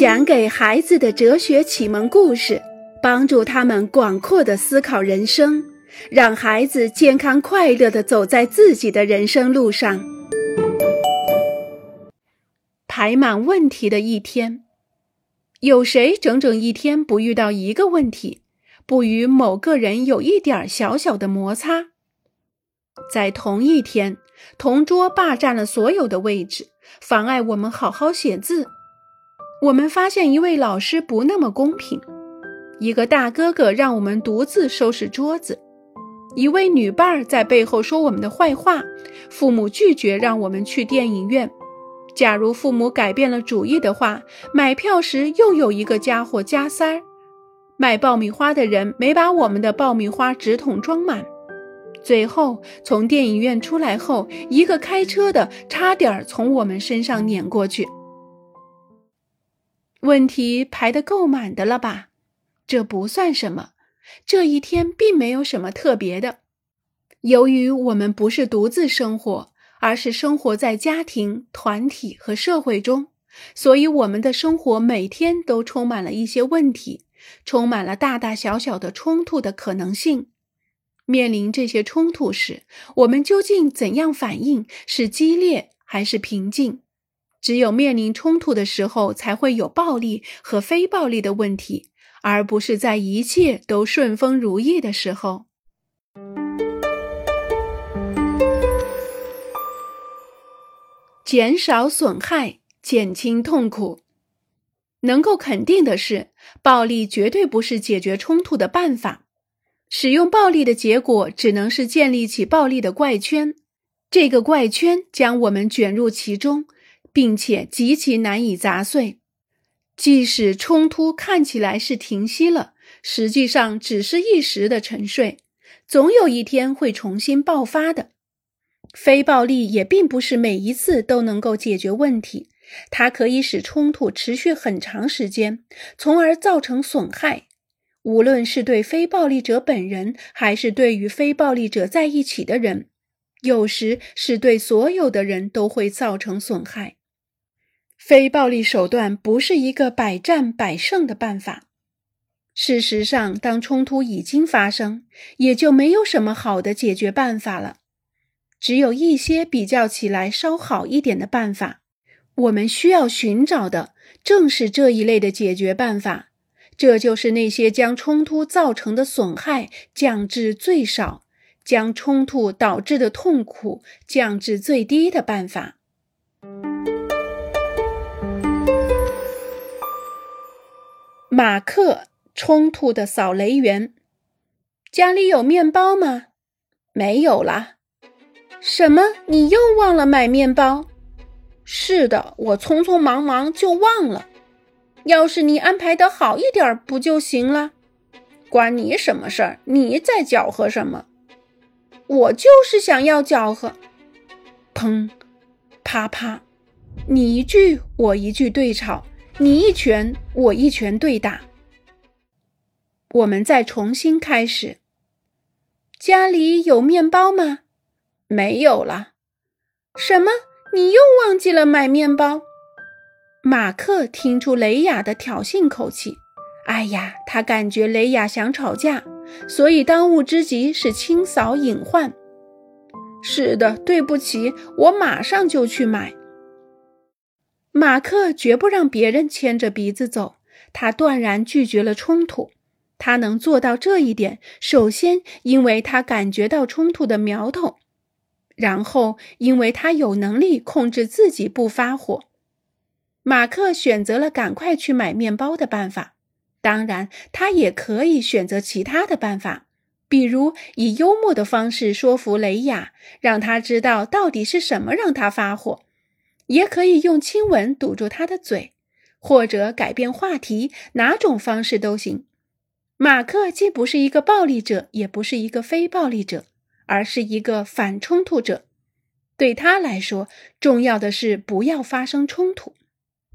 讲给孩子的哲学启蒙故事，帮助他们广阔的思考人生，让孩子健康快乐的走在自己的人生路上。排满问题的一天，有谁整整一天不遇到一个问题，不与某个人有一点小小的摩擦？在同一天，同桌霸占了所有的位置，妨碍我们好好写字。我们发现一位老师不那么公平，一个大哥哥让我们独自收拾桌子，一位女伴儿在背后说我们的坏话，父母拒绝让我们去电影院。假如父母改变了主意的话，买票时又有一个家伙加塞儿。卖爆米花的人没把我们的爆米花纸筒装满。最后从电影院出来后，一个开车的差点从我们身上碾过去。问题排得够满的了吧？这不算什么。这一天并没有什么特别的。由于我们不是独自生活，而是生活在家庭、团体和社会中，所以我们的生活每天都充满了一些问题，充满了大大小小的冲突的可能性。面临这些冲突时，我们究竟怎样反应？是激烈还是平静？只有面临冲突的时候，才会有暴力和非暴力的问题，而不是在一切都顺风如意的时候。减少损害，减轻痛苦。能够肯定的是，暴力绝对不是解决冲突的办法。使用暴力的结果，只能是建立起暴力的怪圈，这个怪圈将我们卷入其中。并且极其难以砸碎，即使冲突看起来是停息了，实际上只是一时的沉睡，总有一天会重新爆发的。非暴力也并不是每一次都能够解决问题，它可以使冲突持续很长时间，从而造成损害。无论是对非暴力者本人，还是对与非暴力者在一起的人，有时是对所有的人都会造成损害。非暴力手段不是一个百战百胜的办法。事实上，当冲突已经发生，也就没有什么好的解决办法了。只有一些比较起来稍好一点的办法。我们需要寻找的正是这一类的解决办法。这就是那些将冲突造成的损害降至最少，将冲突导致的痛苦降至最低的办法。马克冲突的扫雷员，家里有面包吗？没有啦。什么？你又忘了买面包？是的，我匆匆忙忙就忘了。要是你安排的好一点，不就行了？关你什么事儿？你在搅和什么？我就是想要搅和。砰，啪啪，你一句我一句对吵。你一拳，我一拳对打。我们再重新开始。家里有面包吗？没有了。什么？你又忘记了买面包？马克听出雷雅的挑衅口气。哎呀，他感觉雷雅想吵架，所以当务之急是清扫隐患。是的，对不起，我马上就去买。马克绝不让别人牵着鼻子走，他断然拒绝了冲突。他能做到这一点，首先因为他感觉到冲突的苗头，然后因为他有能力控制自己不发火。马克选择了赶快去买面包的办法，当然，他也可以选择其他的办法，比如以幽默的方式说服雷亚，让他知道到底是什么让他发火。也可以用亲吻堵住他的嘴，或者改变话题，哪种方式都行。马克既不是一个暴力者，也不是一个非暴力者，而是一个反冲突者。对他来说，重要的是不要发生冲突。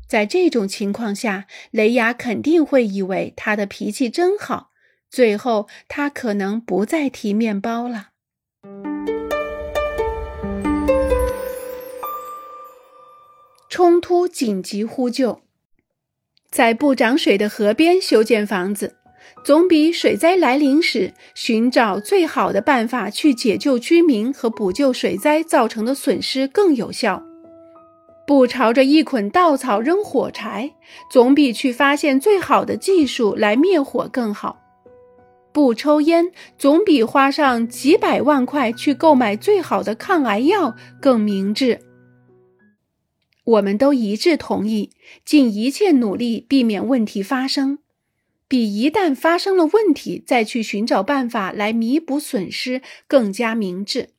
在这种情况下，雷亚肯定会以为他的脾气真好，最后他可能不再提面包了。冲突紧急呼救。在不涨水的河边修建房子，总比水灾来临时寻找最好的办法去解救居民和补救水灾造成的损失更有效。不朝着一捆稻草扔火柴，总比去发现最好的技术来灭火更好。不抽烟，总比花上几百万块去购买最好的抗癌药更明智。我们都一致同意，尽一切努力避免问题发生，比一旦发生了问题再去寻找办法来弥补损失更加明智。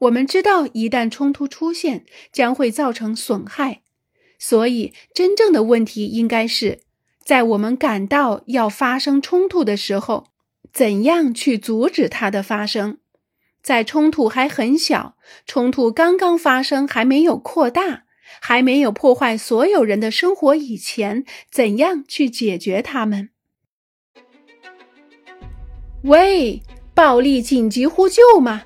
我们知道，一旦冲突出现，将会造成损害，所以真正的问题应该是在我们感到要发生冲突的时候，怎样去阻止它的发生？在冲突还很小，冲突刚刚发生，还没有扩大。还没有破坏所有人的生活以前，怎样去解决他们？喂，暴力紧急呼救吗？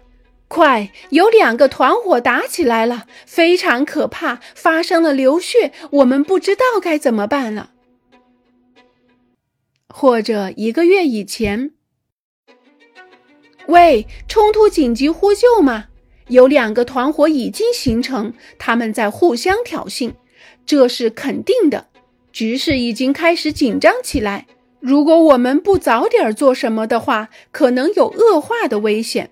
快，有两个团伙打起来了，非常可怕，发生了流血，我们不知道该怎么办了。或者一个月以前，喂，冲突紧急呼救吗？有两个团伙已经形成，他们在互相挑衅，这是肯定的。局势已经开始紧张起来。如果我们不早点做什么的话，可能有恶化的危险。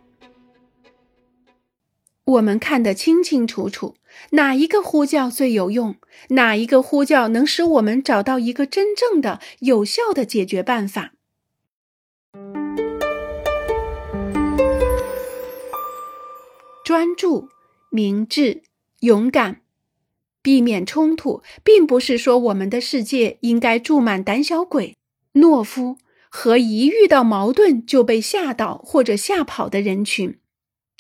我们看得清清楚楚，哪一个呼叫最有用，哪一个呼叫能使我们找到一个真正的有效的解决办法。专注、明智、勇敢，避免冲突，并不是说我们的世界应该住满胆小鬼、懦夫和一遇到矛盾就被吓倒或者吓跑的人群。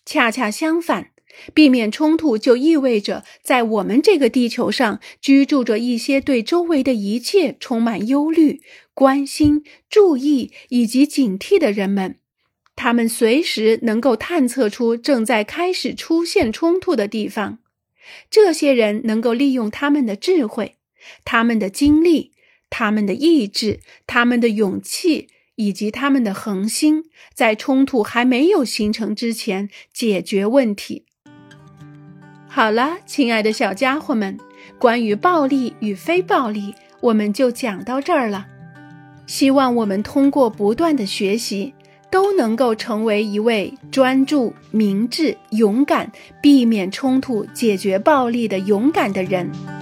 恰恰相反，避免冲突就意味着在我们这个地球上居住着一些对周围的一切充满忧虑、关心、注意以及警惕的人们。他们随时能够探测出正在开始出现冲突的地方。这些人能够利用他们的智慧、他们的精力、他们的意志、他们的勇气以及他们的恒心，在冲突还没有形成之前解决问题。好了，亲爱的小家伙们，关于暴力与非暴力，我们就讲到这儿了。希望我们通过不断的学习。都能够成为一位专注、明智、勇敢、避免冲突、解决暴力的勇敢的人。